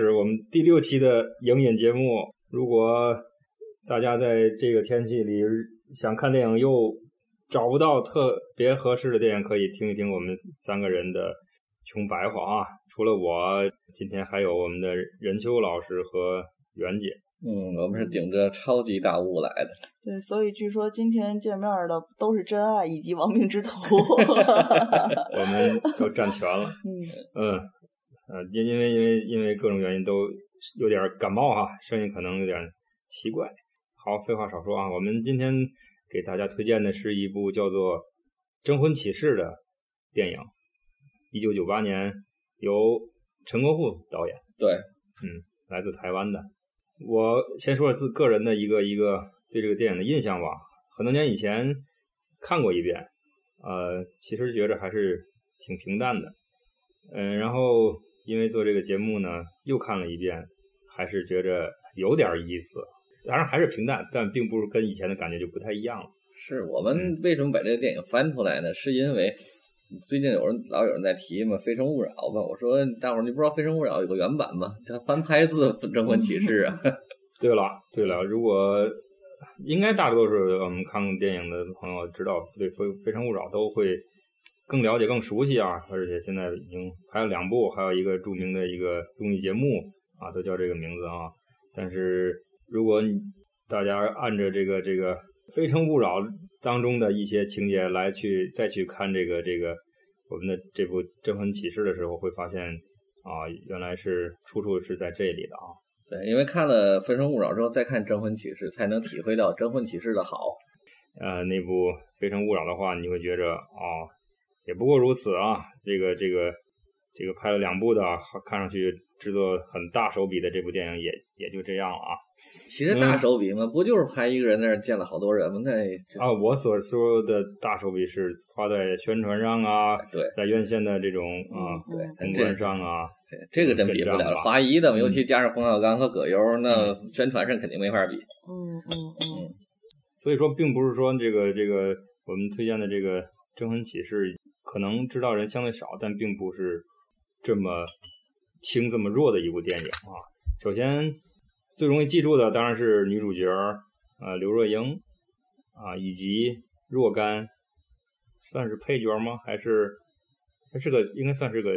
始我们第六期的影音节目。如果大家在这个天气里想看电影又找不到特别合适的电影，可以听一听我们三个人的穷白话啊。除了我，今天还有我们的任秋老师和袁姐。嗯，我们是顶着超级大雾来的。对，所以据说今天见面的都是真爱以及亡命之徒。我们都占全了。嗯嗯。呃，因因为因为因为各种原因都有点感冒哈，声音可能有点奇怪。好，废话少说啊，我们今天给大家推荐的是一部叫做《征婚启事》的电影，一九九八年由陈国富导演。对，嗯，来自台湾的。我先说说自个人的一个一个对这个电影的印象吧。很多年以前看过一遍，呃，其实觉着还是挺平淡的。嗯，然后。因为做这个节目呢，又看了一遍，还是觉着有点意思。当然还是平淡，但并不是跟以前的感觉就不太一样了。是我们为什么把这个电影翻出来呢？是因为最近有人老有人在提嘛，《非诚勿扰》吧。我说大伙儿，你不知道《非诚勿扰》有个原版吗？它翻拍自《征婚启事》啊。对了，对了，如果应该大多数我们看过电影的朋友知道，对《非非诚勿扰》都会更了解、更熟悉啊。而且现在已经拍了两部，还有一个著名的一个综艺节目啊，都叫这个名字啊。但是如果你大家按着这个这个《非诚勿扰》当中的一些情节来去再去看这个这个我们的这部《征婚启事》的时候，会发现啊，原来是出处是在这里的啊。对，因为看了《非诚勿扰》之后，再看《征婚启事》，才能体会到《征婚启事》的好。呃，那部《非诚勿扰》的话，你会觉着啊，也不过如此啊。这个这个这个拍了两部的，看上去制作很大手笔的这部电影，也也就这样了啊。其实大手笔嘛，不就是拍一个人在那儿见了好多人吗？那啊，我所说的大手笔是花在宣传上啊，对，在院线的这种啊对公关上啊。这这个真比不了，华谊的，尤其加上冯小刚和葛优，那宣传上肯定没法比。嗯嗯嗯。所以说，并不是说这个这个我们推荐的这个《征婚启事》，可能知道人相对少，但并不是这么轻、这么弱的一部电影啊。首先，最容易记住的当然是女主角呃刘若英啊，以及若干，算是配角吗？还是它是个应该算是个。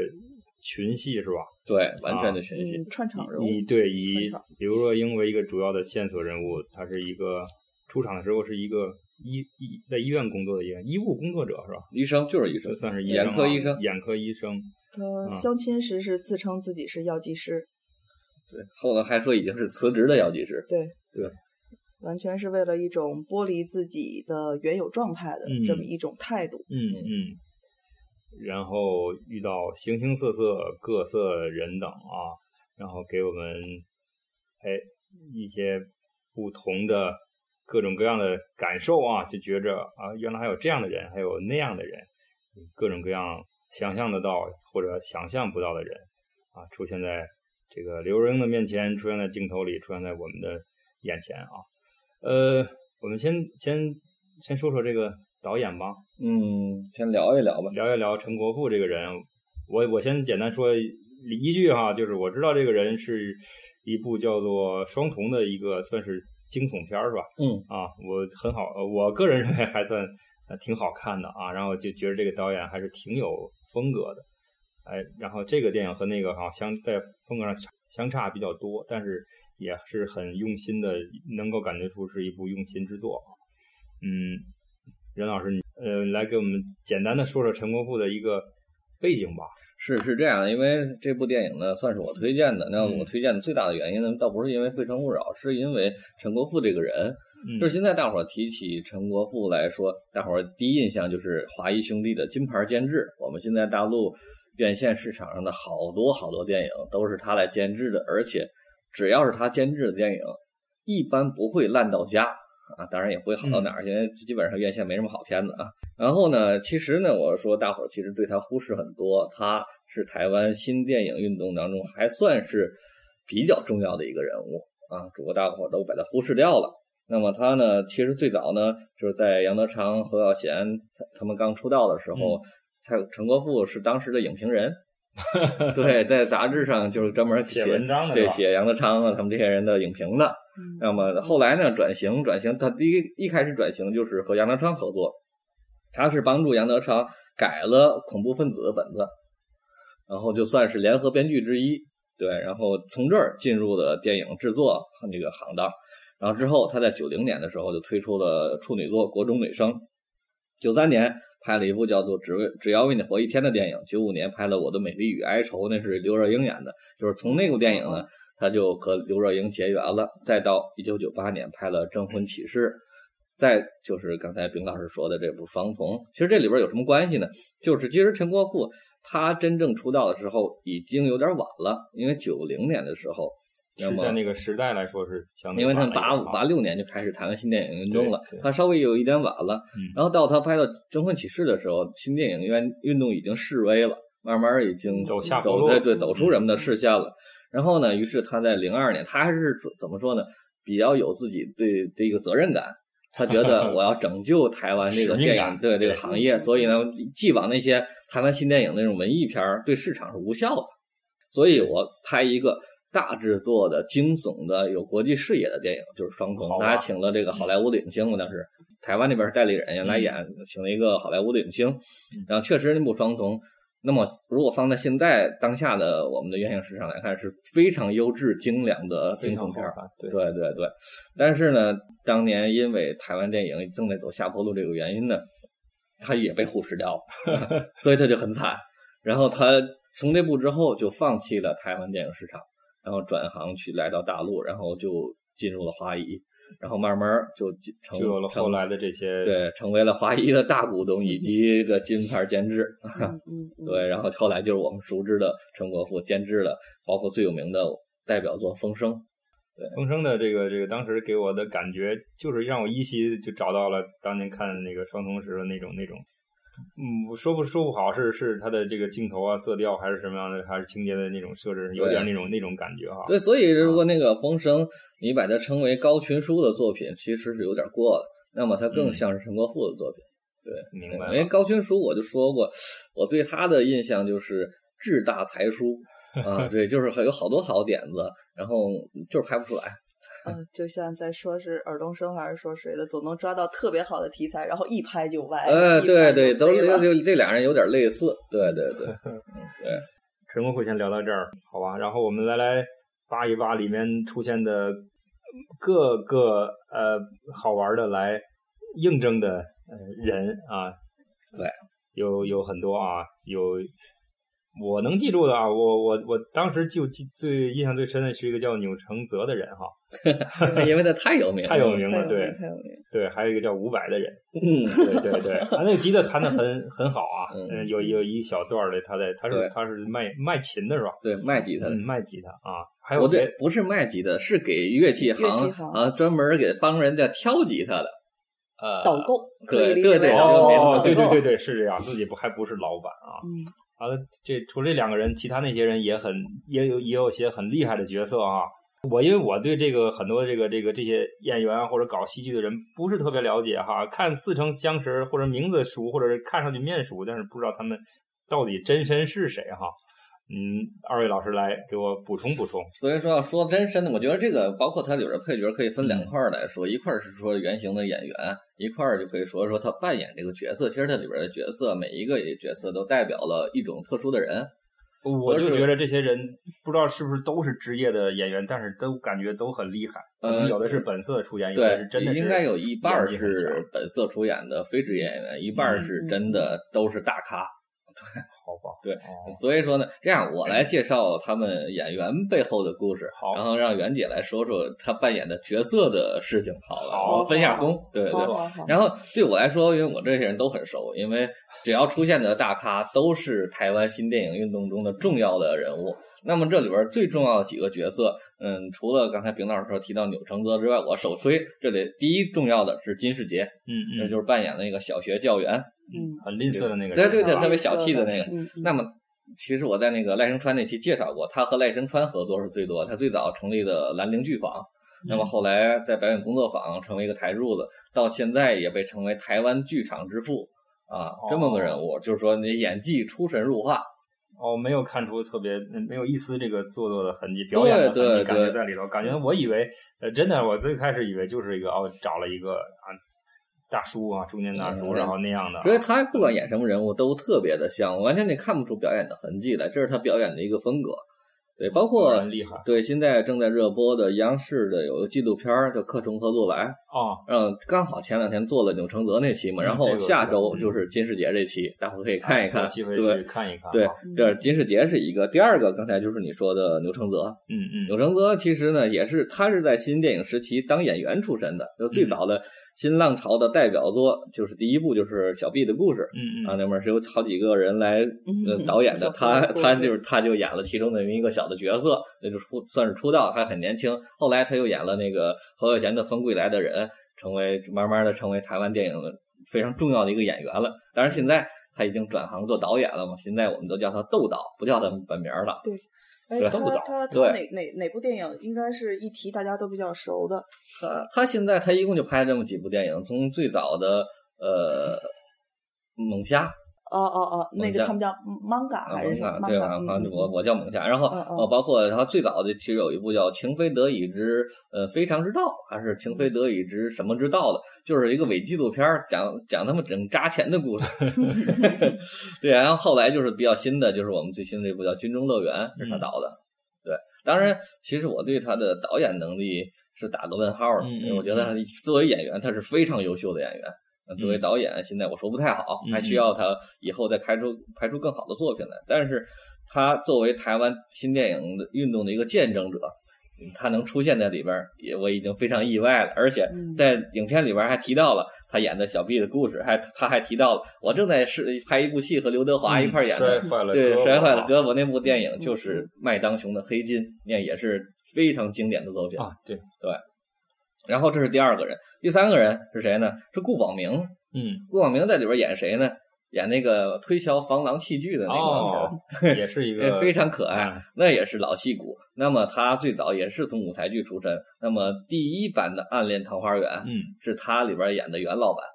群戏是吧？对，完全的群戏，串场人物。以对以刘若英为一个主要的线索人物，她是一个出场的时候是一个医医在医院工作的医医务工作者是吧？医生就是医生，算是眼科医生。眼科医生。他相亲时是自称自己是药剂师。对，后来还说已经是辞职的药剂师。对对，完全是为了一种剥离自己的原有状态的这么一种态度。嗯嗯。然后遇到形形色色、各色人等啊，然后给我们哎一些不同的各种各样的感受啊，就觉着啊，原来还有这样的人，还有那样的人，各种各样想象得到或者想象不到的人啊，出现在这个刘若英的面前，出现在镜头里，出现在我们的眼前啊。呃，我们先先先说说这个。导演吧，嗯，先聊一聊吧，聊一聊陈国富这个人。我我先简单说一句哈，就是我知道这个人是一部叫做《双瞳》的一个算是惊悚片是吧？嗯啊，我很好，我个人认为还算挺好看的啊。然后就觉得这个导演还是挺有风格的，哎，然后这个电影和那个哈相在风格上相差比较多，但是也是很用心的，能够感觉出是一部用心之作。嗯。任老师，你呃，来给我们简单的说说陈国富的一个背景吧。是是这样，因为这部电影呢，算是我推荐的。那我推荐的最大的原因呢，倒不是因为《非诚勿扰》，是因为陈国富这个人。就是现在大伙儿提起陈国富来说，大伙儿第一印象就是华谊兄弟的金牌监制。我们现在大陆院线市场上的好多好多电影都是他来监制的，而且只要是他监制的电影，一般不会烂到家。啊，当然也不会好到哪儿，因为基本上院线没什么好片子啊。然后呢，其实呢，我说大伙儿其实对他忽视很多，他是台湾新电影运动当中还算是比较重要的一个人物啊，只不过大伙儿都把他忽视掉了。那么他呢，其实最早呢，就是在杨德昌、侯耀贤他他们刚出道的时候，他陈国富是当时的影评人。对，在杂志上就是专门写文章的，对，写杨德昌啊他们这些人的影评的。那么后来呢，转型转型，他第一一开始转型就是和杨德昌合作，他是帮助杨德昌改了恐怖分子的本子，然后就算是联合编剧之一。对，然后从这儿进入了电影制作那个行当。然后之后他在九零年的时候就推出了处女作《国中女生》，九三年。拍了一部叫做《只为只要为你活一天》的电影，九五年拍了《我的美丽与哀愁》，那是刘若英演的。就是从那部电影呢，他就和刘若英结缘了。再到一九九八年拍了《征婚启事》，再就是刚才冰老师说的这部《双瞳》。其实这里边有什么关系呢？就是其实陈国富他真正出道的时候已经有点晚了，因为九零年的时候。是在那个时代来说是相因为他八五八六年就开始台湾新电影运动了，他稍微有一点晚了。然后到他拍到《征婚启事》的时候，新电影院运动已经式微了，慢慢已经走下走对对走出人们的视线了。然后呢，于是他在零二年，他还是怎么说呢？比较有自己对这个责任感，他觉得我要拯救台湾这个电影对这个行业，所以呢，既往那些台湾新电影那种文艺片对市场是无效的，所以我拍一个。大制作的、惊悚的、有国际视野的电影，就是《双重》。他还请了这个好莱坞的影星嘛，当时台湾那边是代理人来演，请了一个好莱坞的影星。然后确实那部《双瞳》，那么如果放在现在当下的我们的院线市场来看，是非常优质精良的惊悚片儿。对对对对。但是呢，当年因为台湾电影正在走下坡路这个原因呢，他也被忽视掉了，所以他就很惨。然后他从这部之后就放弃了台湾电影市场。然后转行去来到大陆，然后就进入了华谊，然后慢慢就成就有了后来的这些对，成为了华谊的大股东以及的金牌监制。嗯，对，然后后来就是我们熟知的陈国富监制的，包括最有名的代表作《风声》。对，《风声》的这个这个当时给我的感觉，就是让我依稀就找到了当年看那个双瞳时的那种那种。嗯，我说不说不好是是它的这个镜头啊、色调还是什么样的，还是情节的那种设置，有点那种那种感觉哈。对，所以如果那个《风声》你把它称为高群书的作品，其实是有点过了。那么它更像是陈国富的作品。对，明白。因为高群书我就说过，我对他的印象就是志大才疏啊，对，就是有好多好点子，然后就是拍不出来。嗯，就像在说是尔冬升还是说谁的，总能抓到特别好的题材，然后一拍就歪。呃，对对，都就就这俩人有点类似。对对对，嗯对。陈国富先聊到这儿，好吧？然后我们来来扒一扒里面出现的各个呃好玩的来应征的呃人啊。对，有有很多啊，有。我能记住的啊，我我我当时就记最印象最深的是一个叫钮承泽的人哈，因为他太有名，太有名了，对，太有名，对，还有一个叫伍佰的人，嗯，对对对，他那个吉他弹的很很好啊，嗯，有有一小段的他在他是他是卖卖琴的是吧？对，卖吉他，卖吉他啊，还有对，不是卖吉他，是给乐器行啊专门给帮人家挑吉他的，呃，导购，对对对，哦，对对对对，是这样，自己不还不是老板啊，啊，这除了这两个人，其他那些人也很也有也有些很厉害的角色啊。我因为我对这个很多这个这个这些演员或者搞戏剧的人不是特别了解哈，看似曾相识或者名字熟，或者是看上去面熟，但是不知道他们到底真身是谁哈。嗯，二位老师来给我补充补充。所以说要说真身的，我觉得这个包括它里边配角可以分两块来说，一块是说原型的演员，一块就可以说说他扮演这个角色。其实它里边的角色每一个角色都代表了一种特殊的人。我就觉得这些人不知道是不是都是职业的演员，但是都感觉都很厉害。嗯，有的是本色出演，有的是真的是应该有一半是本色出演的非职业演员，一半是真的都是大咖。对。好吧，对，所以说呢，这样我来介绍他们演员背后的故事，好，然后让袁姐来说说她扮演的角色的事情，好了，好，分下工，对对。然后对我来说，因为我这些人都很熟，因为只要出现的大咖都是台湾新电影运动中的重要的人物。那么这里边最重要的几个角色，嗯，除了刚才丙老师说提到钮承泽之外，我首推这里第一重要的是金世杰，嗯嗯，那就是扮演那个小学教员。嗯，很吝啬的那个，对对对，特别小气的那个。那么，其实我在那个赖声川那期介绍过，他和赖声川合作是最多。他最早成立的兰陵剧坊，那么后来在表演工作坊成为一个台柱子，到现在也被称为台湾剧场之父啊，这么个人物。就是说，你演技出神入化。哦，没有看出特别，没有一丝这个做作的痕迹，表演的痕迹感觉在里头。感觉我以为，呃，真的，我最开始以为就是一个哦，找了一个啊。大叔啊，中年大叔，然后那样的，所以他不管演什么人物都特别的像，完全你看不出表演的痕迹来，这是他表演的一个风格。对，包括厉害。对，现在正在热播的央视的有个纪录片叫《克重合作来》啊，嗯，刚好前两天做了钮承泽那期嘛，然后下周就是金世杰这期，大伙可以看一看，对，看一看。对，这金世杰是一个，第二个刚才就是你说的钮承泽，嗯嗯，钮承泽其实呢也是他是在新电影时期当演员出身的，就最早的。新浪潮的代表作就是第一部，就是小毕的故事。嗯嗯，啊，那边是有好几个人来导演的，他他就是他就演了其中的一个小的角色，那就出算是出道，还很年轻。后来他又演了那个侯孝贤的《风归来的人》，成为慢慢的成为台湾电影非常重要的一个演员了。当然现在他已经转行做导演了嘛，现在我们都叫他窦导，不叫他本名了。对。哎，他他他哪哪哪部电影应该是一提大家都比较熟的？他他现在他一共就拍这么几部电影，从最早的呃《猛虾》哦哦哦，那个他们叫 manga 还是什么？对吧？我我叫猛将。然后呃，包括然后最早的其实有一部叫《情非得已之呃非常之道》，还是《情非得已之什么之道》的，就是一个伪纪录片，讲讲他们整扎钱的故事。对，然后后来就是比较新的，就是我们最新的这部叫《军中乐园》，是他导的。对，当然，其实我对他的导演能力是打个问号的，因为我觉得作为演员，他是非常优秀的演员。作为导演，现在我说不太好，还需要他以后再拍出拍出更好的作品来。但是，他作为台湾新电影的运动的一个见证者，他能出现在里边，也我已经非常意外了。而且在影片里边还提到了他演的小 B 的故事，还他还提到了我正在是拍一部戏和刘德华一块演的，对摔坏了胳膊那部电影就是麦当雄的《黑金》，那也是非常经典的作品啊。对对。然后这是第二个人，第三个人是谁呢？是顾宝明。嗯，顾宝明在里边演谁呢？演那个推销防狼器具的那个哦，也是一个非常可爱，那也是老戏骨。那么他最早也是从舞台剧出身。那么第一版的《暗恋桃花源》，嗯，是他里边演的袁老板，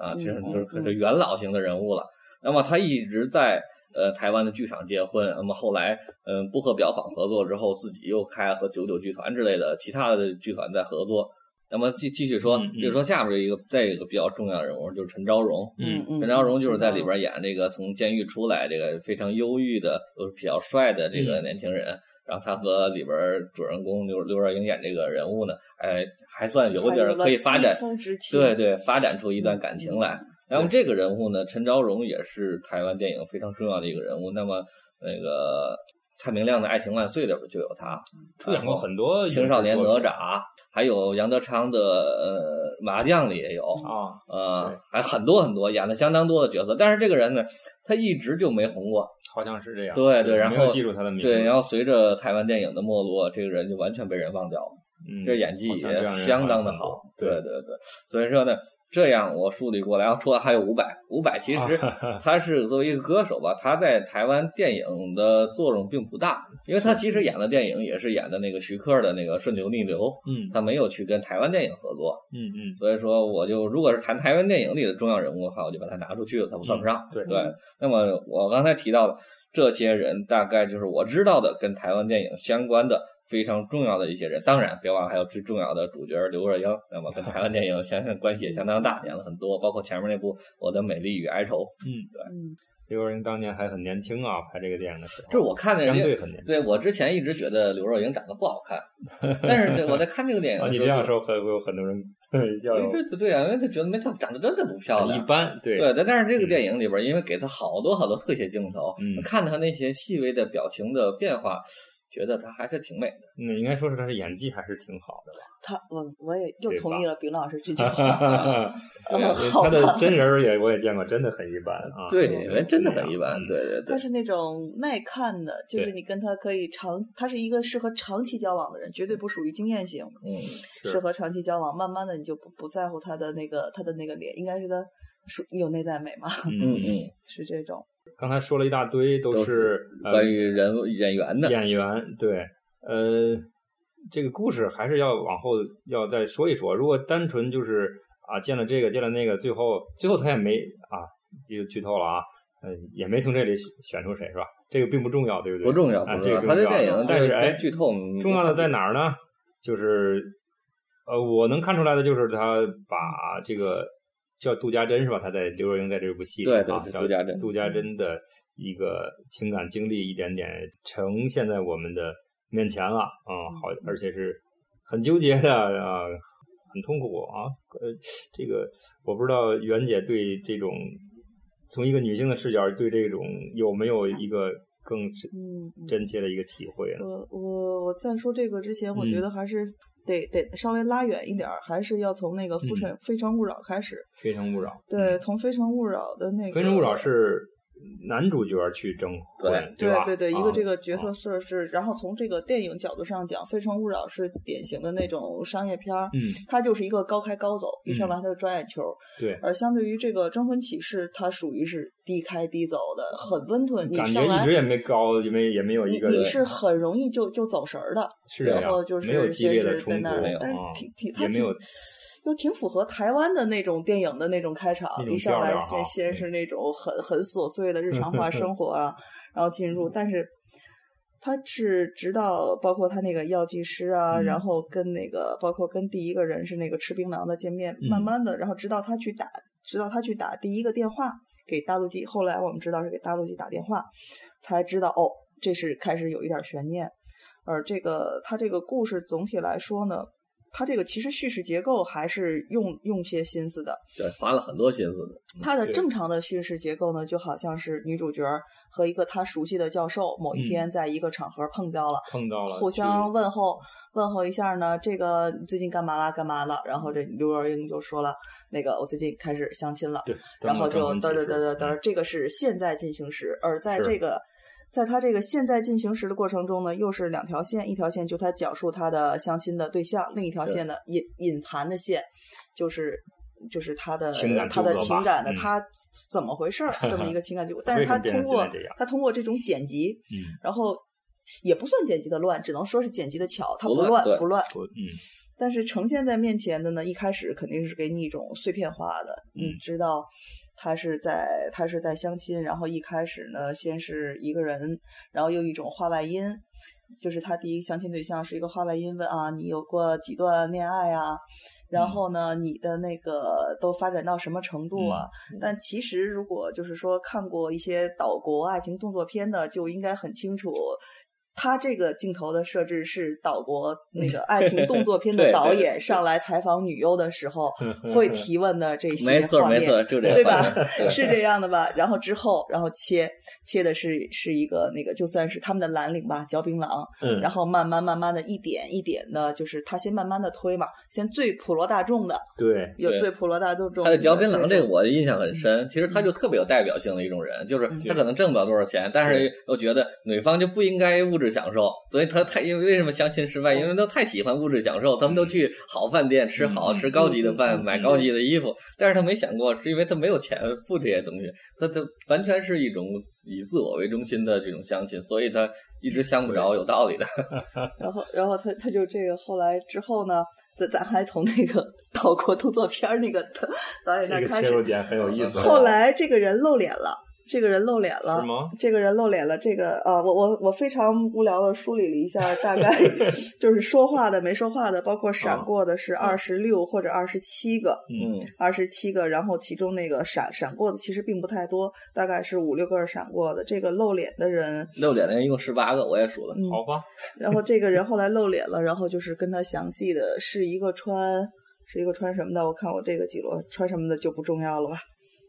啊，就是就是是元老型的人物了。那么他一直在呃台湾的剧场结婚。那么后来，嗯，不和表坊合作之后，自己又开和九九剧团之类的其他的剧团在合作。那么继继续说，就是说下边一个再一个比较重要的人物就是陈昭荣。嗯嗯，陈昭荣就是在里边演这个从监狱出来这个非常忧郁的又是比较帅的这个年轻人。然后他和里边主人公刘刘若英演这个人物呢，哎，还算有点可以发展，对对，发展出一段感情来。那么这个人物呢，陈昭荣也是台湾电影非常重要的一个人物。那么那个。蔡明亮的《爱情万岁》里边就有他出演过很多青少年哪吒，还有杨德昌的呃麻将里也有啊，呃，还很多很多演了相当多的角色。但是这个人呢，他一直就没红过，好像是这样。对对，然后记住他的名字。对，然后随着台湾电影的没落，这个人就完全被人忘掉了。嗯，这演技也相当的好。对对对，所以说呢。这样我梳理过来，然后除了还有伍佰，伍佰其实他是作为一个歌手吧，他在台湾电影的作用并不大，因为他其实演的电影也是演的那个徐克的那个《顺流逆流》，嗯，他没有去跟台湾电影合作，嗯嗯，所以说我就如果是谈台湾电影里的重要人物的话，我就把他拿出去了，他不算不上，对对。那么我刚才提到的这些人，大概就是我知道的跟台湾电影相关的。非常重要的一些人，当然别忘了还有最重要的主角刘若英，那么跟台湾电影相关系也相当大，演了很多，包括前面那部《我的美丽与哀愁》。嗯，对，刘若英当年还很年轻啊，拍这个电影的时候，就是我看的相对很年轻。对我之前一直觉得刘若英长得不好看，但是我在看这个电影，你这样说会会有很多人要对对啊，因为他觉得没她长得真的不漂亮，一般。对对，但但是这个电影里边，因为给他好多好多特写镜头，嗯，看他那些细微的表情的变化。觉得她还是挺美的，那应该说是她的演技还是挺好的吧？她，我我也又同意了丙老师这句话。她的真人也我也见过，真的很一般啊。对，真的很一般。对对对。她是那种耐看的，就是你跟她可以长，她是一个适合长期交往的人，绝对不属于经验型。嗯，适合长期交往，慢慢的你就不不在乎她的那个她的那个脸，应该是她属有内在美嘛？嗯嗯，是这种。刚才说了一大堆，都是关于人物演员的演员。对，呃，这个故事还是要往后要再说一说。如果单纯就是啊，见了这个，见了那个，最后最后他也没啊，就剧透了啊，嗯，也没从这里选出谁是吧？这个并不重要，对不对？不重要，啊，这个他这电影，但是哎，剧透重要的在哪儿呢？就是呃，我能看出来的就是他把这个。叫杜家珍是吧？他在刘若英在这部戏里啊，叫杜家珍。杜家珍的一个情感经历，一点点呈现在我们的面前了啊！好，而且是很纠结的啊，很痛苦啊。呃，这个我不知道袁姐对这种从一个女性的视角对这种有没有一个。更嗯真切的一个体会了。我我我在说这个之前，我觉得还是得得稍微拉远一点，还是要从那个《非诚非诚勿扰》开始。非诚勿扰。对，从《非诚勿扰》的那个。非诚勿扰是。男主角去征婚，对对对，一个这个角色设置，然后从这个电影角度上讲，《非诚勿扰》是典型的那种商业片儿，嗯，它就是一个高开高走，一上来它就抓眼球，对。而相对于这个《征婚启事》，它属于是低开低走的，很温吞，你感觉一直也没高，也没也没有一个，你是很容易就就走神儿的，是然后就是没有激烈的冲突，但是挺挺，他没有。又挺符合台湾的那种电影的那种开场，一上来先先是那种很很琐碎的日常化生活啊，然后进入，但是他是直到包括他那个药剂师啊，嗯。然后跟那个包括跟第一个人是那个吃槟榔的见面，嗯。慢慢的，然后直到他去打，直到他去打第一个电话给大陆记，后来我们知道是给大陆记打电话，才知道哦，这是开始有一点悬念。而这个他这个故事总体来说呢，他这个其实叙事结构还是用用些心思的。对，花了很多心思的。它的正常的叙事结构呢，就好像是女主角和一个她熟悉的教授某一天在一个场合碰到了，碰到了，互相问候问候一下呢，这个最近干嘛啦？干嘛了？然后这刘若英就说了，那个我最近开始相亲了。对，然后就嘚嘚嘚嘚嘚嘚，这个是现在进行时，而在这个。在他这个现在进行时的过程中呢，又是两条线，一条线就他讲述他的相亲的对象，另一条线呢隐隐含的线，就是就是他的他的情感的嗯。他怎么回事儿这么一个情感纠葛，但是他通过他通过这种剪辑，嗯，然后也不算剪辑的乱，只能说是剪辑的巧，他不不乱不乱，嗯。但是呈现在面前的呢，一开始肯定是给你一种碎片化的，你嗯知道他是在他是在相亲，然后一开始呢，先是一个人，然后又一种话外音，就是他第一个相亲对象是一个话外音问啊，你有过几段恋爱啊？然后呢，你的那个都发展到什么程度啊？但其实如果就是说看过一些岛国爱情动作片的，就应该很清楚。他这个镜头的设置是岛国那个爱情动作片的 对对导演上来采访女优的时候 会提问的这些没错画面，没错，就这对吧 是这样的吧？然后之后，然后切切的是是一个那个，就算是他们的蓝领吧，嚼槟榔，嗯，然后慢慢慢慢的一点一点的，就是他先慢慢的推嘛，先最普罗大众的，对，有最普罗大众中他的嚼槟榔这个我印象很深，其实他就特别有代表性的一种人，就是他可能挣不了多少钱，但是又觉得女方就不应该物质享受，所以他太因为为什么相亲失败？因为他太喜欢物质享受，他们都去好饭店吃好吃高级的饭，嗯买高级的衣服，但是他没想过是因为他没有钱付这些东西，他他完全是一种以自我为中心的这种相亲，所以他一直相不着有道理的。然后，然后他他就这个后来之后呢，咱咱还从那个岛国动作片儿那个导演那这个儿开始，切入点很有意思。后来这个人露脸了，这个人露脸了是，吗？这个人露脸了，这个啊，我我我非常无聊的梳理了一下，大概 就是说话的、没说话的，包括闪啊过的是二十六或者二十七个，嗯，二十七个，然后其中那个闪闪过的其实并不太多，大概是五六个闪过的。这个露脸的人，露脸的人一共十八个，我也数了。嗯，好吧，然后这个人后来露脸了，然后就是跟他详细的是一个穿是一个穿什么的，我看我这个记录穿什么的就不重要了吧，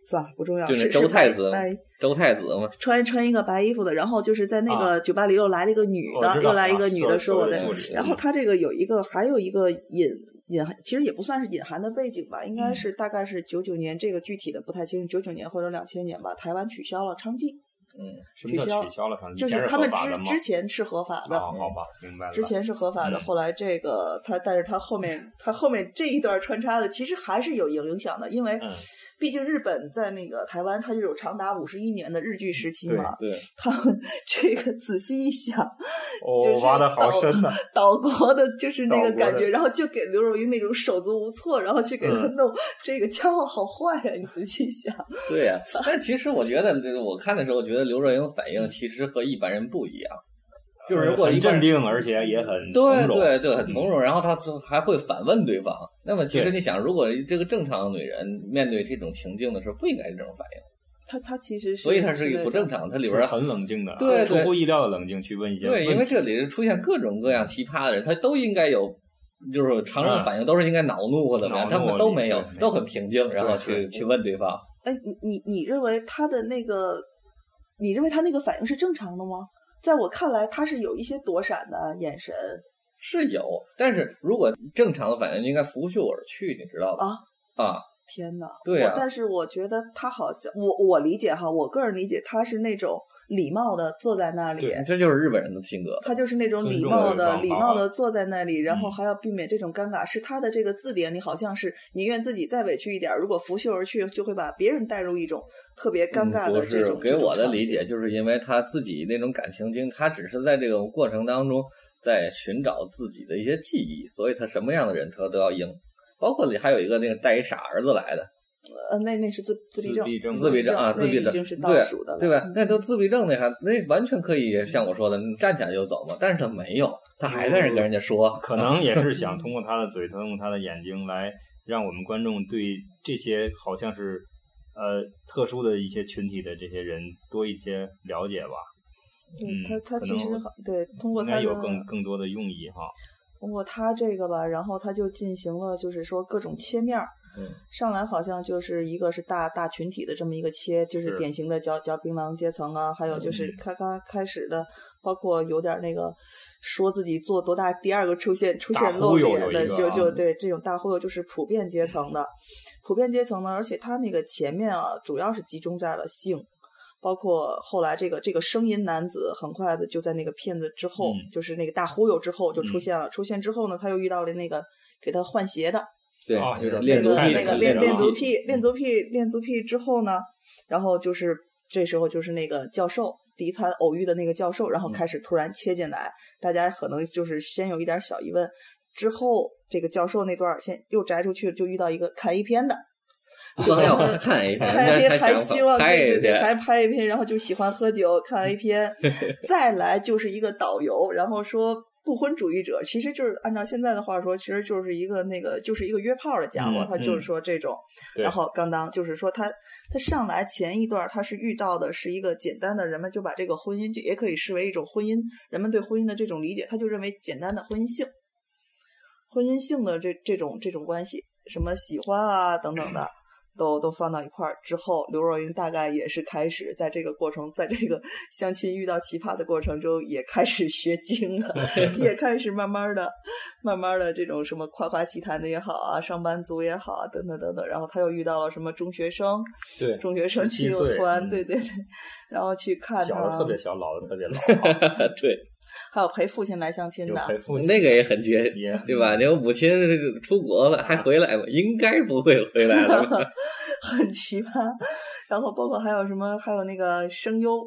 算了不重要，就是周太子周太子嘛，穿穿一个白衣服的，然后就是在那啊个酒吧里又来了一个女的，又来一个啊女的说我的然后他这个有一个还有一个隐隐含，其实也不算是隐含的背景吧，应嗯。该是大概是九九年，这个具体的不太清楚，九九年或者两千年吧，台湾取消了娼妓，嗯，什么叫取消取消了？上就是他们之之前是合法的，哦，好吧，明白了。之前是合法的，嗯。后来这个他，但是他后面他后面这一段穿插的，其实还是有影响的，因为嗯毕竟日本在那个台湾，它就有长达五十一年的日据时期嘛，对，他们这个仔细一想，哦就，是挖的好深呐。岛国的就是那个感觉，然后就给刘若英那种手足无措，然后去给他嗯弄、这个家伙好坏呀、你仔细想，对呀、但其实我觉得，这个我看的时候，觉得刘若英反应其实和一般人不一样，就是如果很一般人镇定，而且也很从对容对对，很从容，然后他还会反问对方。那么其实你想，如果这个正常的女人面对这种情境的时候，不应该是这种反应，他他其实是，所以她是一个不正常，她里边很冷静的啊，对对出乎意料的冷静去问一些对，因为这里出现各种各样奇葩的人，他都应该有。就是常人的反应都是应该恼怒或怎么样，他们都没有，都很平静，然后去去问对方。哎，你你你认为他的那个，你认为他那个反应是正常的吗？在我看来，他是有一些躲闪的眼神是有，但是如果正常的反应应该拂袖而去，你知道吧？啊啊，天呐，对啊但是我觉得他好像，我我理解哈，我个人理解他是那种礼貌的坐在那里，这就是日本人的性格。他就是那种礼貌的、礼貌的坐在那里，然后嗯还要避免这种尴尬。是他的这个字典里好像是宁愿自己再委屈一点，如果拂袖而去，就会把别人带入一种特别尴尬的这种。给我的理解，就是因为他自己那种感情经，他只是在这个过程当中在寻找自己的一些记忆，所以他什么样的人他都要应。包括里还有一个那个带一傻儿子来的，呃，那那是自自闭症，自闭症啊，自闭症已经是倒数的，对吧？那都自闭症那还那完全可以像我说的，你站起来就走嘛。但是他没有，他还在那跟人家说，可能也是 想通过他的嘴，通过他的眼睛来让我们观众对这些好像是呃特殊的一些群体的这些人多一些了解吧。嗯，他他其实对通过他有更更多的用意哈。通过他这个吧，然后他就进行了，就是说各种切面儿。嗯，上来好像就是一个是大大群体的这么一个切，就是典型的嚼嚼槟榔阶层啊，还有就是。咔咔开始的，包括有点那个说自己做多大，第二个出现出现露脸的，就就对这种大忽悠就是普遍阶层的，普遍阶层呢，而且他那个前面啊，主要是集中在了性。包括后来这个这个声音男子，很快的就在那个骗子之后，就是那个大忽悠之后就出现了。出现之后呢，他又遇到了那个给他换鞋的，对，那个练足那个练练足癖，练足癖，练足癖之后呢，然后就是这时候就是那个教授，第一他偶遇的那个教授，然后开始突然切进来，大家可能就是先有一点小疑问，之后这个教授那段先又摘出去，就遇到一个看 A 片的。就要看 A 片，看 A 片还希望对对对，还拍 A 片，然后就喜欢喝酒看 A 片，再来就是一个导游，然后说不婚主义者，其实就是按照现在的话说，其实就是一个那个就是一个约炮的家伙，他就是说这种。然后刚当就是说他他上来前一段他是遇到的是一个简单的，人们就把这个婚姻就也可以视为一种婚姻，人们对婚姻的这种理解，他就认为简单的婚姻性，婚姻性的这这种这种关系，什么喜欢啊等等的。都都放到一块儿之后，刘若英大概也是开始在这个过程，在这个相亲遇到奇葩的过程中，也开始学精了，也开始慢慢的、慢慢的这种什么夸夸其谈的也好啊，上班族也好啊，等等等等。然后他又遇到了什么中学生，对，中学生亲友团，对对对，然后去看他，小的特别小，老的特别老，对。还有陪父亲来相亲的，那个也很绝，对吧？那个母亲出国了还回来吗？应该不会回来了，很奇葩。然后包括还有什么？还有那个声优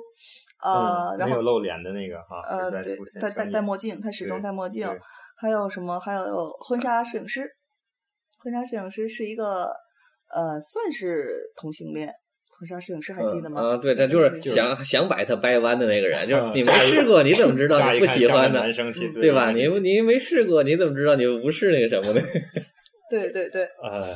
啊，然后没有露脸的那个哈，呃，对，戴戴戴墨镜，他始终戴墨镜。还有什么？还有婚纱摄影师，婚纱摄影师是一个呃，算是同性恋。婚纱摄影师还记得吗？啊，对他就是想想把他掰弯的那个人，就是你没试过，你怎么知道 你不喜欢呢？对吧？你你没试过，你怎么知道你不是那个什么呢？对对对。哎。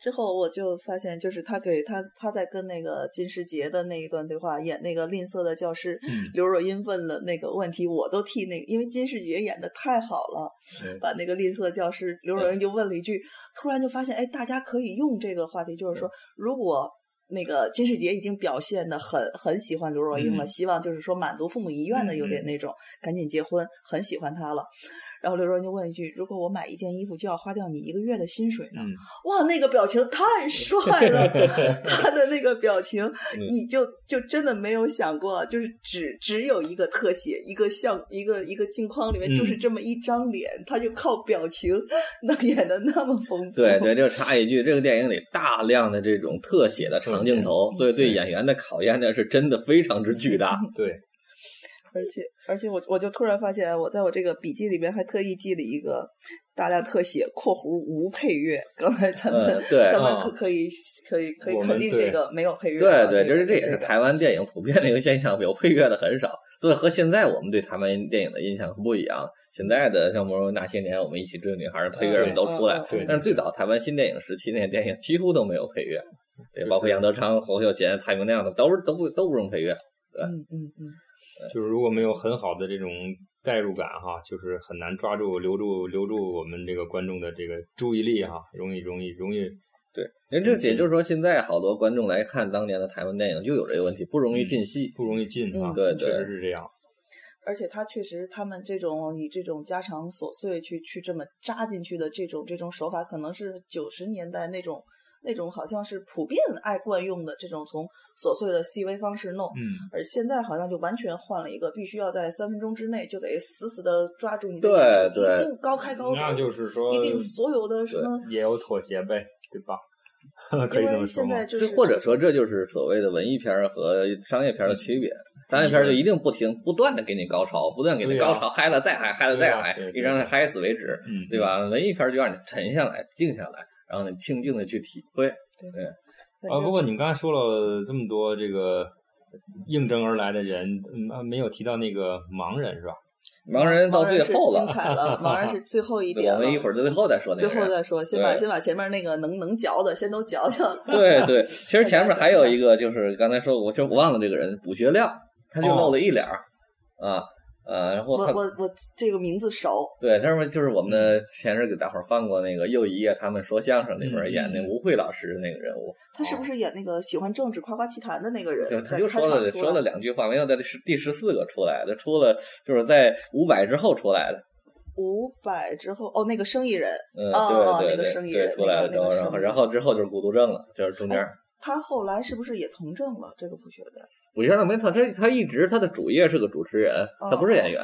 之后我就发现，就是他给他他在跟那个金世杰的那一段对话，演那个吝啬的教师，刘若英问了那个问题，我都替那个，因为金世杰演的太好了，把那个吝啬的教师刘若英就问了一句，突然就发现，哎，大家可以用这个话题，就是说，如果。那个金世杰已经表现的很很喜欢刘若英了，希望就是说满足父母遗愿的，有点那种赶紧结婚，很喜欢她了。然后刘若英就问一句：“如果我买一件衣服就要花掉你一个月的薪水呢？”哇，那个表情太帅了，他的那个表情，你就就真的没有想过，就是只只有一个特写，一个像一个一个镜框里面就是这么一张脸，他就靠表情 能演的那么丰富。对 对，就插一句，这个电影里大量的这种特写的长镜头，所以对演员的考验呢是真的非常之巨大。对。而且而且我我就突然发现，我在我这个笔记里边还特意记了一个大量特写（括弧无配乐）。刚才咱们对 咱们可可以可以可以肯定这个没有配乐。对对，就是这也是台湾电影普遍的一个现象，有配乐的很少。所以和现在我们对台湾电影的印象不一样。现在的像比如那些年我们一起追的女孩，配乐都出来。但是最早台湾新电影时期那些电影几乎都没有配乐，对，包括杨德昌、侯孝贤、蔡明亮的，都是都不都不用配乐。嗯嗯嗯。就是如果没有很好的这种代入感哈，就是很难抓住、留住、留住我们这个观众的这个注意力哈，容易、容易、容易。对，因为这也就是说，现在好多观众来看当年的台湾电影就有这个问题，不容易进戏，不容易进啊。对，确实是这样。而且他确实，他们这种以这种家常琐碎去去这么扎进去的这种这种手法，可能是九十年代那种。那种好像是普遍爱惯用的这种从琐碎的细微方式弄，嗯，而现在好像就完全换了一个，必须要在三分钟之内就得死死的抓住你的眼球，一定高开高走，那就是说一定所有的什么也有妥协呗，对吧？因为现在就是或者说这就是所谓的文艺片和商业片的区别。商业片就一定不停不断的给你高潮，不断给你高潮，嗨了再嗨，嗨了再嗨，一直让嗨死为止，对吧？文艺片就让你沉下来，静下来，然后呢静静的去体会。对，啊，不过你刚才说了这么多这个应征而来的人，嗯，没有提到那个盲人是吧？盲人到最后了，精彩了。盲人是最后一点，我们一会儿最后再说那。最后再说，先把先把前面那个能能嚼的先都嚼嚼。对对，其实前面还有一个，就是刚才说，我就忘了这个人，卜学亮，他就露了一脸儿啊。呃，然后我我我这个名字熟，对，他们就是我们的前阵给大伙儿放过那个又一夜，他们说相声里边演那吴慧老师的那个人物，他是不是演那个喜欢政治夸夸其谈的那个人？对，他就说了说了两句话，没有在第十第十四个出来的，出了就是在五百之后出来的。五百之后，哦，那个生意人，嗯，对对对，出来了之后，然后然后之后就是孤独症了，就是中间。他后来是不是也从政了？这个不学的。我觉得没他，他他一直他的主业是个主持人，他不是演员。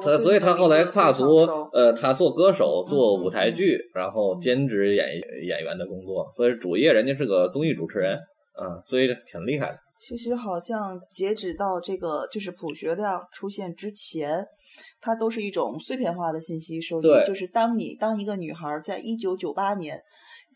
他所以，他后来跨足呃，他做歌手，做舞台剧，然后兼职演演员的工作。所以主业人家是个综艺主持人，嗯，所以挺厉害的。其实好像截止到这个就是朴学亮出现之前，他都是一种碎片化的信息收集。就是当你当一个女孩在一九九八年。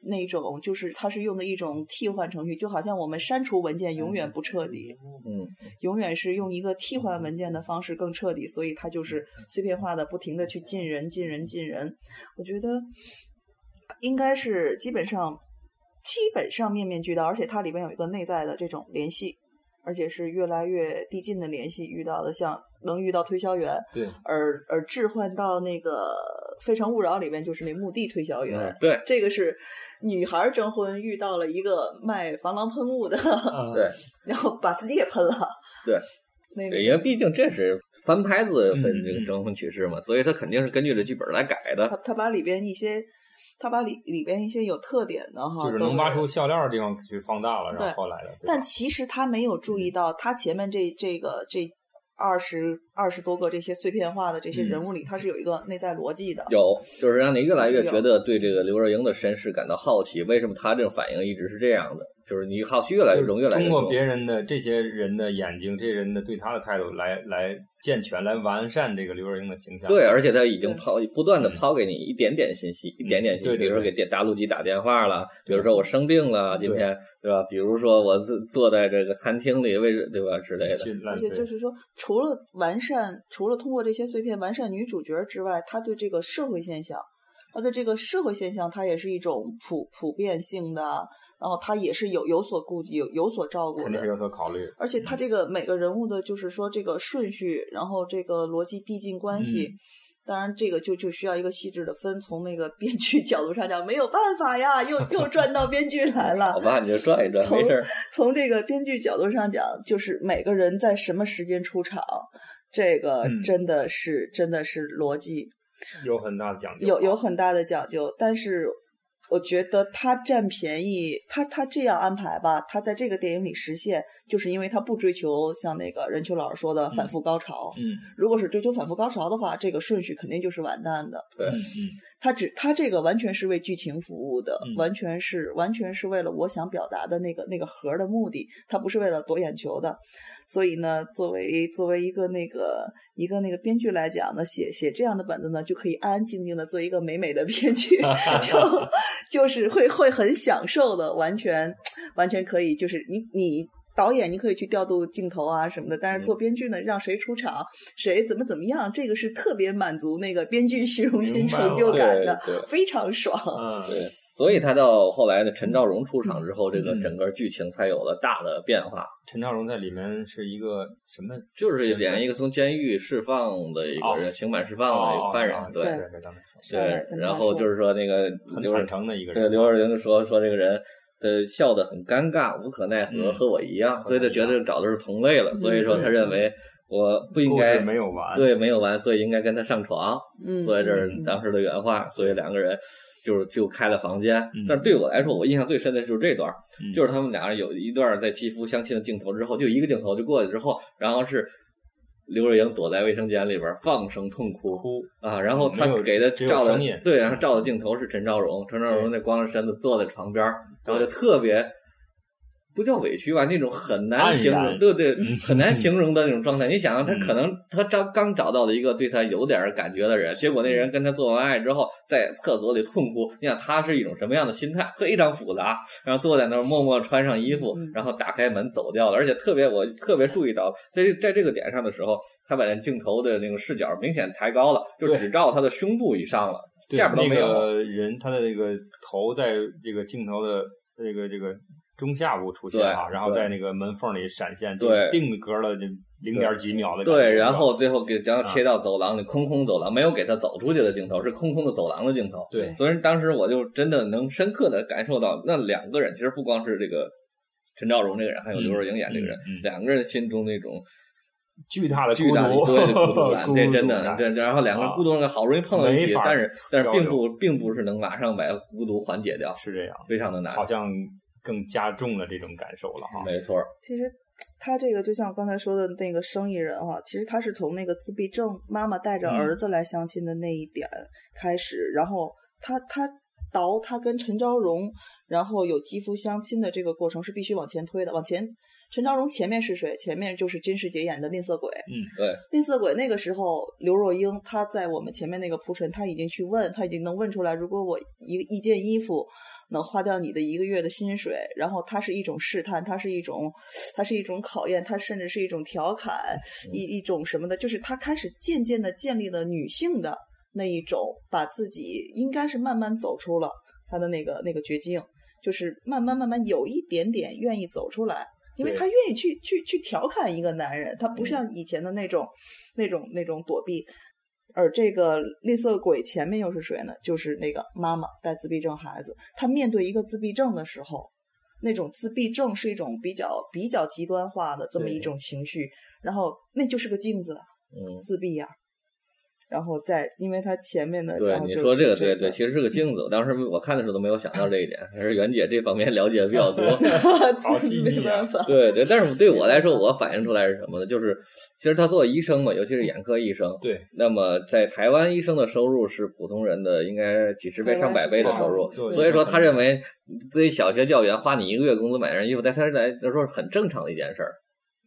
那种就是它是用的一种替换程序，就好像我们删除文件永远不彻底，嗯，永远是用一个替换文件的方式更彻底，所以它就是碎片化的，不停的去进人、进人、进人。我觉得应该是基本上基本上面面俱到，而且它里边有一个内在的这种联系，而且是越来越递进的联系。遇到的像能遇到推销员，对，而而置换到那个。《非诚勿扰》里面就是那墓地推销员，对，这个是女孩征婚遇到了一个卖防狼喷雾的，对，然后把自己也喷了，对，那个因为毕竟这是翻拍子分这个征婚启事嘛，所以他肯定是根据这剧本来改的。他他把里边一些，他把里里边一些有特点的哈，就是能挖出笑料的地方去放大了，然后后来的。但其实他没有注意到，他前面这这个这。二十二十多个这些碎片化的这些人物里，它是有一个内在逻辑的。有，就是让你越来越觉得对这个刘若英的身世感到好奇，为什么她这种反应一直是这样的？就是你好奇越来越容，越来越通过别人的这些人的眼睛，这些人的对他的态度来来。健全来完善这个刘若英的形象。对，而且他已经抛不断的抛给你一点点信息，一点点信息。比如说给电大陆机打电话了，比如说我生病了，今天对吧？比如说我坐坐在这个餐厅里，为对吧之类的。而且就是说，除了完善，除了通过这些碎片完善女主角之外，他对这个社会现象，他的这个社会现象，它也是一种普普遍性的。然后他也是有有所顾忌，有有所照顾的，肯定是有所考虑。而且他这个每个人物的，就是说这个顺序，然后这个逻辑递进关系，当然这个就就需要一个细致的分。从那个编剧角度上讲，没有办法呀，又又转到编剧来了。好吧，你就转一转，没事。从这个编剧角度上讲，就是每个人在什么时间出场，这个真的是真的是逻辑有很大的讲究，有有很大的讲究，但是。我觉得他占便宜，他他这样安排吧，他在这个电影里实现，就是因为他不追求像那个任秋老师说的反复高潮。嗯，如果是追求反复高潮的话，这个顺序肯定就是完蛋的。对，嗯。他只他这个完全是为剧情服务的，完全是完全是为了我想表达的那个那个核的目的，他不是为了夺眼球的。所以呢，作为作为一个那个一个那个编剧来讲呢，写写这样的本子呢，就可以安安静静的做一个美美的编剧，就就是会会很享受的，完全完全可以，就是你你。导演，你可以去调度镜头啊什么的，但是做编剧呢，让谁出场，谁怎么怎么样，这个是特别满足那个编剧虚荣心、成就感的，非常爽。嗯，对。所以他到后来呢，陈兆荣出场之后，这个整个剧情才有了大的变化。陈兆荣在里面是一个什么？就是演一个从监狱释放的一个人，刑满释放的一个犯人。对对对。对，然后就是说那个很坦诚的一个人。对，刘若英就说说这个人。的笑得很尴尬，无可奈何，和我一样，所以他觉得找的是同类了，所以说他认为我不应该没有完，对，没有完，所以应该跟他上床。嗯，所以这是当时的原话，所以两个人就是就开了房间。但对我来说，我印象最深的就是这段，就是他们俩有一段在肌肤相亲的镜头之后，就一个镜头就过去之后，然后是。刘若英躲在卫生间里边放声痛哭，哭啊！然后他给他照的对，然后照的镜头是陈昭荣，陈昭荣那光着身子坐在床边，然后就特别不叫委屈吧，那种很难形容，对对，很难形容的那种状态。你想想，他可能他找刚找到了一个对他有点感觉的人，结果那人跟他做完爱之后，在厕所里痛哭。你想他是一种什么样的心态？非常复杂。然后坐在那儿默默穿上衣服，然后打开门走掉了。而且特别，我特别注意到，在这在这个点上的时候，他把镜头的那个视角明显抬高了，就只照他的胸部以上了，对下边都没有。那个人，他的那个头在这个镜头的这个这个中下部出现啊，对然后在那个门缝里闪现，对定格了这零点几秒的对，然后最后给啊将切到走廊里，空空走廊，没有给他走出去的镜头，是空空的走廊的镜头。对所以当时我就真的能深刻的感受到，那两个人其实不光是这个陈兆荣这个人，还有刘若英演这个人，嗯嗯嗯两个人心中那种巨大的巨大的孤独对孤独感，孤这真的这，然后两个人啊孤独感好容易碰到一起但是但是并不并不是能马上把孤独缓解掉，是这样，非常的难。好像更加重了这种感受了哈。没错，其实他这个就像我刚才说的那个生意人哈、其实他是从那个自闭症妈妈带着嗯儿子来相亲的那一点开始，然后他他倒他跟陈昭荣，然后有肌肤相亲的这个过程是必须往前推的，往前。陈昭荣前面是谁？前面就是金世杰演的吝啬鬼。嗯，对，吝啬鬼那个时候，刘若英她在我们前面那个铺陈，她已经去问，她已经能问出来，如果我一一件衣服能花掉你的一个月的薪水，然后它是一种试探，它是一种，它是一种考验，它甚至是一种调侃，一一种什么的，就是他开始渐渐的建立了女性的那一种，把自己应该是慢慢走出了他的那个那个绝境，就是慢慢慢慢有一点点愿意走出来。因为他愿意去去去调侃一个男人，他不像以前的那种、那种那种躲避。而这个吝啬鬼前面又是谁呢？就是那个妈妈带自闭症孩子，她面对一个自闭症的时候，那种自闭症是一种比较比较极端化的这么一种情绪，然后那就是个镜子，嗯。自闭呀、然后再，因为他前面的，对你说这个，对对，其实是个镜子。当时我看的时候都没有想到这一点，还是袁姐这方面了解的比较多。好细没腻啊办法，对对，但是对我来说，我反映出来是什么呢？就是其实他作为医生嘛，尤其是眼科医生，对，那么在台湾医生的收入是普通人的应该几十倍、上百倍的收入，对所以说他认为作为小学教员花你一个月工资买件衣服，在他来来说是很正常的一件事儿。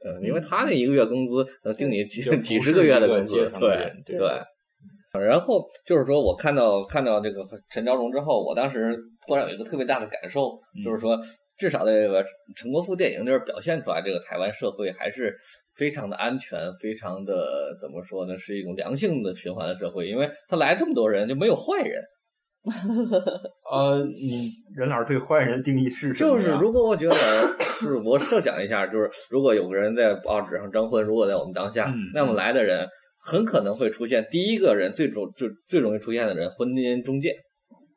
嗯，因为他那一个月工资能顶你几几十个月的工资对对然后就是说我看到看到这个陈昭荣之后，我当时突然有一个特别大的感受，嗯。就是说，至少在这个陈国富电影里边表现出来，这个台湾社会还是非常的安全，非常的怎么说呢，是一种良性的循环的社会，因为他来这么多人就没有坏人，呃，你任老师对坏人的定义是什么就是如果我觉得是我设想一下，就是如果有个人在报纸上征婚，如果在我们当下，嗯。那么来的人很可能会出现第一个人最主最最容易出现的人，婚姻中介，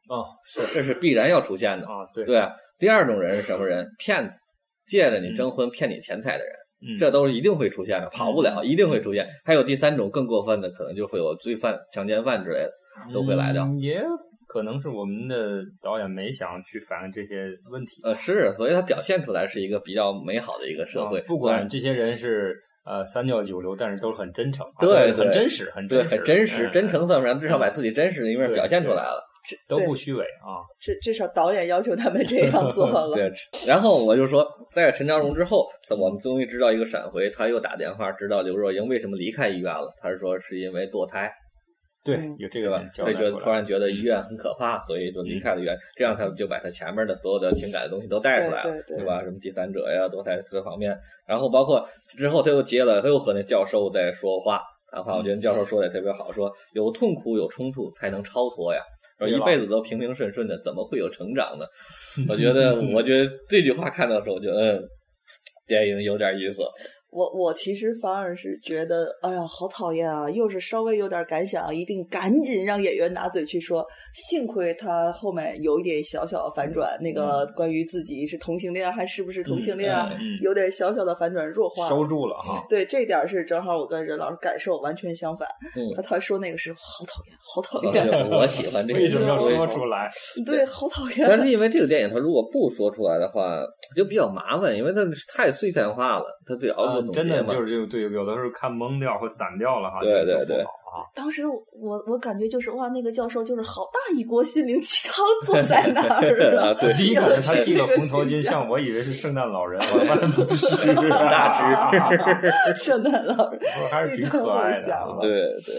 哦，是这是必然要出现的。啊，对，对啊，第二种人是什么人？骗子，借着你征婚骗你钱财的人，嗯，这都是一定会出现的，跑不了，一定会出现。还有第三种更过分的，可能就会有罪犯、强奸犯之类的，都会来的。嗯也可能是我们的导演没想去反映这些问题。呃，是，所以他表现出来是一个比较美好的一个社会啊，不管这些人是呃三教九流，但是都是很真诚，啊对很真实，很对，实，很真实，嗯真诚算不上，至少把自己真实的一面表现出来了。都不虚伪啊。至至少导演要求他们这样做了。对，然后我就说，在陈昭荣之后，我们终于知道一个闪回，他又打电话知道刘若英为什么离开医院了。他是说是因为堕胎，对嗯，有这个吧个人？交他代出来觉得突然觉得医院很可怕，所以就离开了医院。这样他就把他前面的所有的情感的东西都带出来了，对吧？什么第三者呀、都在各方面，然后包括之后他又接了，他又和那教授在说话谈话。我觉得教授说的也特别好，说有痛苦有冲突才能超脱呀。说一辈子都平平顺顺的，怎么会有成长呢？我觉得，我觉得这句话看到的时候，我觉得嗯电影有点意思。我我其实反而是觉得，哎呀，好讨厌啊！又是稍微有点感想，一定赶紧让演员拿嘴去说。幸亏他后面有一点小小的反转，那个关于自己是同性恋还是不是同性恋啊，嗯嗯有点小小的反转弱化。收住了哈。对，这点儿是正好我跟任老师感受完全相反。嗯他他说那个是好讨厌，好讨啊厌，就 我喜欢这个，为什么要说出来？对，好讨厌。但是因为这个电影，他如果不说出来的话，就比较麻烦，因为它太碎片化了，他对熬呃不总结。真的就是就对，有的时候看懵掉或散掉了哈。对对对当时我我感觉就是哇，那个教授就是好大一锅心灵鸡汤坐 在那儿啊！对，第一感觉他系个红头巾，像我以为是圣诞老人，我万不是大师 圣诞老人，还是挺可爱的。对对。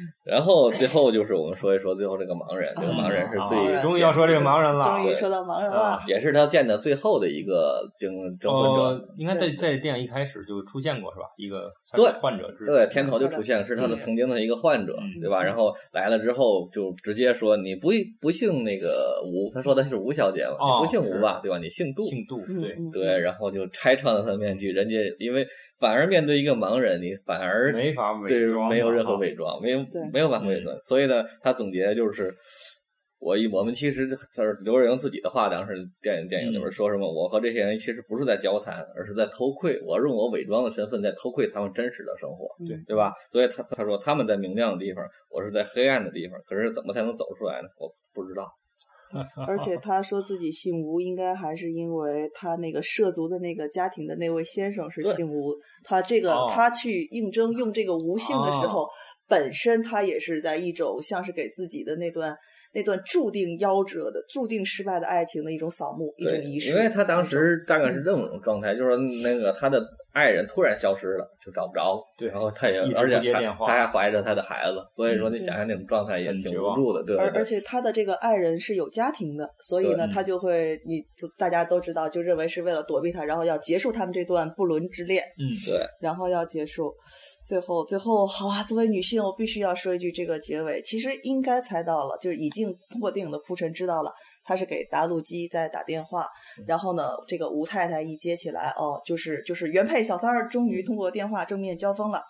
然后最后就是我们说一说最后这个盲人，这个盲人是最终于要说这个盲人了，终于说到盲人了，也是他见的最后的一个征征婚者。应该在在电影一开始就出现过是吧？一个对患者，对片头就出现是他的曾经的一个患者，对吧？然后来了之后就直接说你不不姓那个吴，他说的是吴小姐嘛，你不姓吴吧？对吧？你姓杜，姓杜，对对，然后就拆穿了他的面具，人家因为。反而面对一个盲人，你反而没法伪装，没有任何伪装，没有没有办法伪装。所以呢，他总结就是，我我们其实就是刘若英自己的话，当时电影电影里面说什么，我和这些人其实不是在交谈，而是在偷窥，我用我伪装的身份在偷窥他们真实的生活，对对吧？所以他他说他们在明亮的地方，我是在黑暗的地方，可是怎么才能走出来呢？我不知道。而且他说自己姓吴，应该还是因为他那个涉足的那个家庭的那位先生是姓吴。他这个他去应征用这个吴姓的时候，本身他也是在一种像是给自己的那段那段注定夭折的、注定失败的爱情的一种扫墓、一种仪式。因为他当时大概是这么种状态，就是说那个他的。爱人突然消失了，就找不着了。对，然后他也，而且他他还怀着他的孩子，所以说你想想那种状态也挺无助的，对。而而且他的这个爱人是有家庭的，所以呢，他就会，你就大家都知道，就认为是为了躲避他，然后要结束他们这段不伦之恋。嗯，对。然后要结束，最后最后好啊！作为女性，我必须要说一句，这个结尾其实应该猜到了，就是已经通过电影的铺陈知道了。他是给达鲁基在打电话，然后呢，这个吴太太一接起来，哦，就是就是原配小三儿终于通过电话正面交锋了，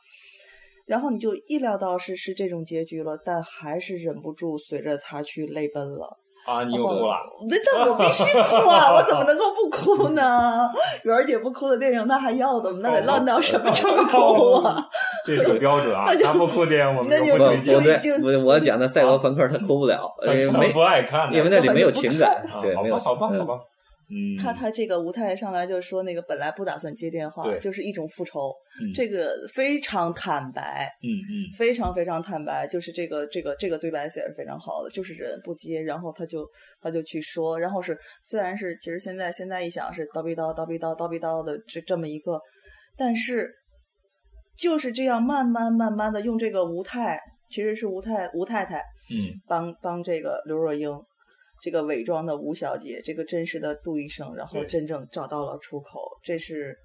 然后你就意料到是是这种结局了，但还是忍不住随着他去泪奔了。啊！你又哭了？那那我必须哭啊！我怎么能够不哭呢？媛儿姐不哭的电影，那还要的吗？那得烂到什么程度啊？这是个标准啊！他不哭电影，我们就不推荐。我我讲的赛博朋克，他哭不了，因为不爱看，因为那里没有情感。对，没有。好吧，好吧。嗯，他他这个吴太太上来就说那个本来不打算接电话，就是一种复仇，这个非常坦白，嗯嗯，非常非常坦白，就是这个这个这个对白写是非常好的，就是人不接，然后他就他就去说，然后是虽然是其实现在现在一想是叨逼叨叨逼叨叨逼叨的这这么一个，但是就是这样慢慢慢慢的用这个吴太其实是吴太吴太太，嗯，帮帮这个刘若英。这个伪装的吴小姐，这个真实的杜医生，然后真正找到了出口，这是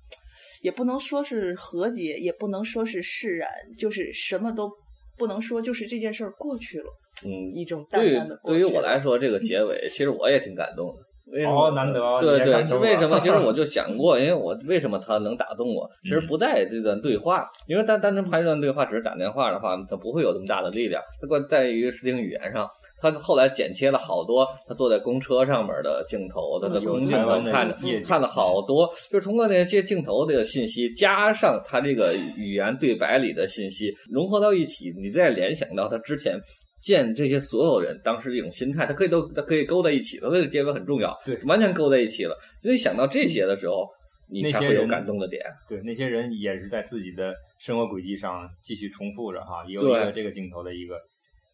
也不能说是和解，也不能说是释然，就是什么都不能说，就是这件事儿过去了。嗯，一种淡淡的。对于我来说，这个 结尾其实我也挺感动的。为什么难得？对对，是 为什么？其实我就想过，因为我为什么他能打动我？其实不在这段对话，因为单单纯拍这段对话，只是打电话的话，他不会有这么大的力量。它关在于视听语言上，他后来剪切了好多他坐在公车上面的镜头，他的空镜头看着看了好多，就是通过那些镜头的信息，加上他这个语言对白里的信息融合到一起，你再联想到他之前。见这些所有人当时这种心态，他可以都他可以勾在一起的，这个结尾很重要，对，完全勾在一起了。所以想到这些的时候，你才会有感动的点。对，那些人也是在自己的生活轨迹上继续重复着哈，有一个这个镜头的一个。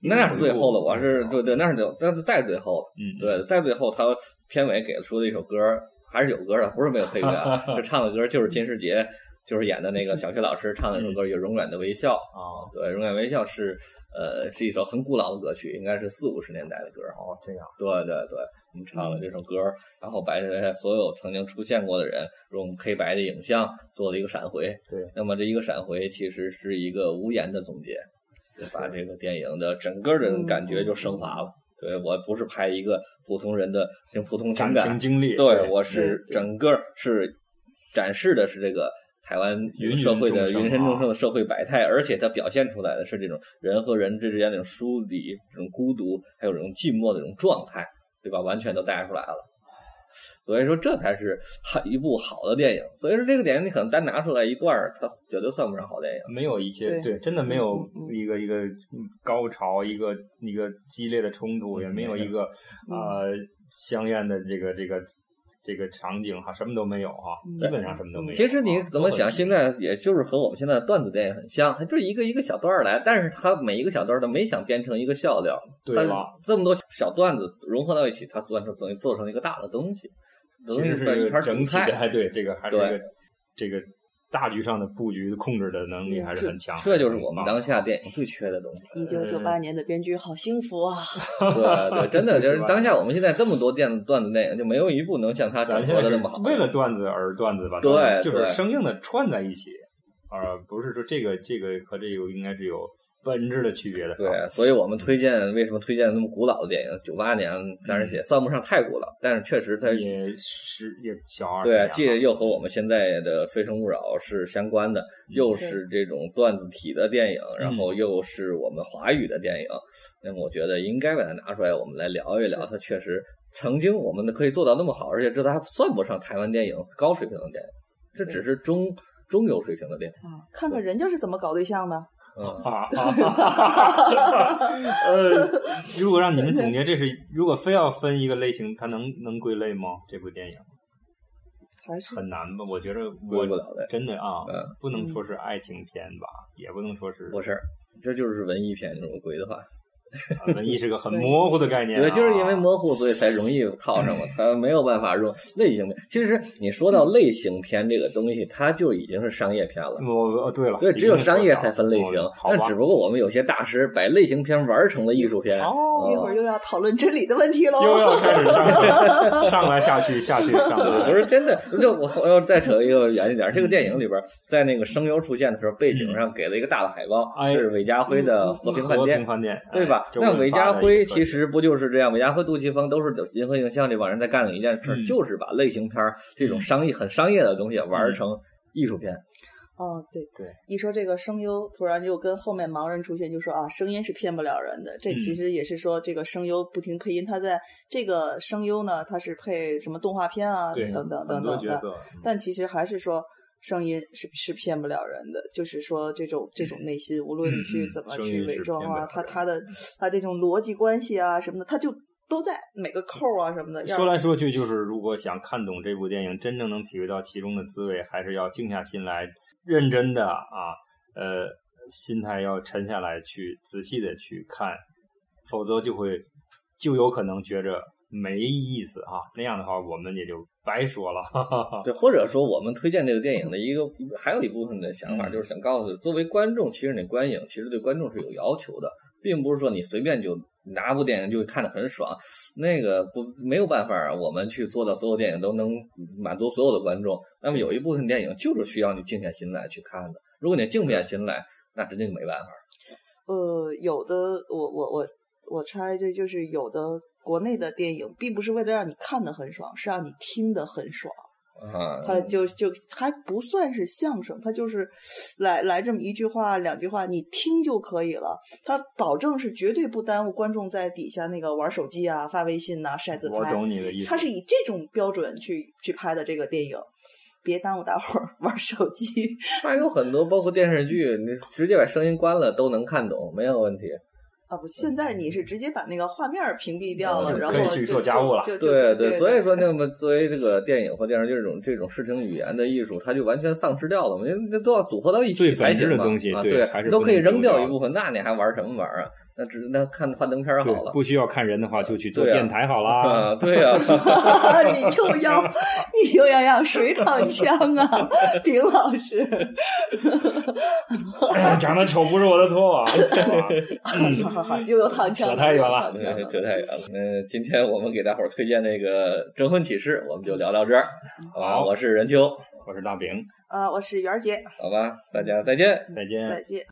那是最后的，我是对对，那是最，那是再最后，嗯，对，再最后他片尾给出的一首歌，还是有歌的，不是没有配乐，这唱的歌就是金世杰，就是演的那个小学老师唱的那首歌，有永远的微笑啊，对，永远微笑是。呃，是一首很古老的歌曲，应该是四五十年代的歌。哦，这样。对对对，我们唱了这首歌，然后把所有曾经出现过的人用黑白的影像做了一个闪回。对。那么这一个闪回其实是一个无言的总结，把这个电影的整个的感觉就升华了。对我不是拍一个普通人的普通情感经历，对我是整个是展示的是这个。台湾社会的云深众生的社会百态，而且它表现出来的是这种人和人之间那种疏离、这种孤独，还有这种寂寞的这种状态，对吧？完全都带出来了。所以说，这才是一部好的电影。所以说，这个电影你可能单拿出来一段儿它绝对算不上好电影。没有一些对，真的没有一个一个高潮，一个一个激烈的冲突，也没有一个呃香艳的这个这个。这个场景哈，什么都没有哈，基本上什么都没有。其实你怎么想，现在也就是和我们现在的段子电影很像，它就是一个一个小段儿来，但是它每一个小段都没想编成一个笑料，对吧？这么多小段子融合到一起，它做成做做成一个大的东西，其实是一盘整体的，对这个还是一个这个。大局上的布局控制的能力还是很强，这就是我们当下电影最缺的东西。一九九八年的编剧好幸福啊！对对，真的就是当下我们现在这么多电段子电影，就没有一部能像他传播的那么好。为了段子而段子吧，对，就是生硬的串在一起，而不是说这个这个和这个应该是有。本质的区别的，对，所以我们推荐为什么推荐那么古老的电影？九八年，当然也算不上太古老，但是确实它也是也小二对，既又和我们现在的《非诚勿扰》是相关的，又是这种段子体的电影，然后又是我们华语的电影，那么我觉得应该把它拿出来，我们来聊一聊。它确实曾经我们可以做到那么好，而且这都还算不上台湾电影高水平的电影，这只是中中游水平的电影。啊，看看人家是怎么搞对象的。嗯，哈，呃，如果让你们总结，这是如果非要分一个类型，它能能归类吗？这部电影还是很难吧？我觉得归不了的，真的啊，不能说是爱情片吧，也不能说是，不是，这就是文艺片，如果归的话。文艺是个很模糊的概念，对，就是因为模糊，所以才容易套上嘛。它没有办法用类型片。其实你说到类型片这个东西，它就已经是商业片了。哦，对了，对，只有商业才分类型。那只不过我们有些大师把类型片玩成了艺术片。哦，一会儿又要讨论真理的问题喽。又要开始上 上来下去下去上来。不是真的，就我我要再扯一个远一点，这个电影里边，在那个声优出现的时候，背景上给了一个大的海报，这是韦家辉的《和平饭店》，对吧？那韦家辉其实不就是这样？韦家辉、杜琪峰都是银河映像这帮人在干的一件事，就是把类型片这种商业、很商业的东西玩成艺术片。哦，对对，一说这个声优，突然就跟后面盲人出现，就说啊，声音是骗不了人的。这其实也是说，这个声优不停配音，他在这个声优呢，他是配什么动画片啊，等等等等的。但其实还是说。声音是是骗不了人的，就是说这种这种内心，无论你去怎么去伪装啊，他他的他这种逻辑关系啊什么的，他就都在每个扣啊什么的。说来说去就是，如果想看懂这部电影，真正能体会到其中的滋味，还是要静下心来，认真的啊，呃，心态要沉下来，去仔细的去看，否则就会就有可能觉着没意思啊。那样的话，我们也就。白说了，对，或者说我们推荐这个电影的一个还有一部分的想法，就是想告诉作为观众，其实你观影其实对观众是有要求的，并不是说你随便就拿部电影就看得很爽，那个不没有办法，我们去做到所有电影都能满足所有的观众。那么有一部分电影就是需要你静下心来去看的，如果你静不下心来，那真的没办法。呃，有的，我我我我猜这就是有的。国内的电影并不是为了让你看得很爽，是让你听得很爽。啊，他就就还不算是相声，他就是来来这么一句话两句话，你听就可以了。他保证是绝对不耽误观众在底下那个玩手机啊、发微信呐、晒自拍。我懂你的意思。他是以这种标准去去拍的这个电影，别耽误大伙儿 玩手机。还有很多包括电视剧，你直接把声音关了都能看懂，没有问题。啊不，现在你是直接把那个画面屏蔽掉了，然后可以去做家务了。对对，所以说那么作为这个电影或电视剧这种这种视听语言的艺术，它就完全丧失掉了嘛？那都要组合到一起才行嘛？啊，对，还是都可以扔掉一部分，那你还玩什么玩啊？那只那看幻灯片好了，不需要看人的话，就去做电台好了。对 呀，你又要你又要让谁躺枪啊，饼老师？长得丑不是我的错啊！好好好，又有躺枪，扯太远了，扯太远了。嗯，今天我们给大伙儿推荐那个《征婚启事》，我们就聊到这儿。好，我是任秋，我是大饼，啊，我是媛儿姐。好吧，大家再见，再见，再见。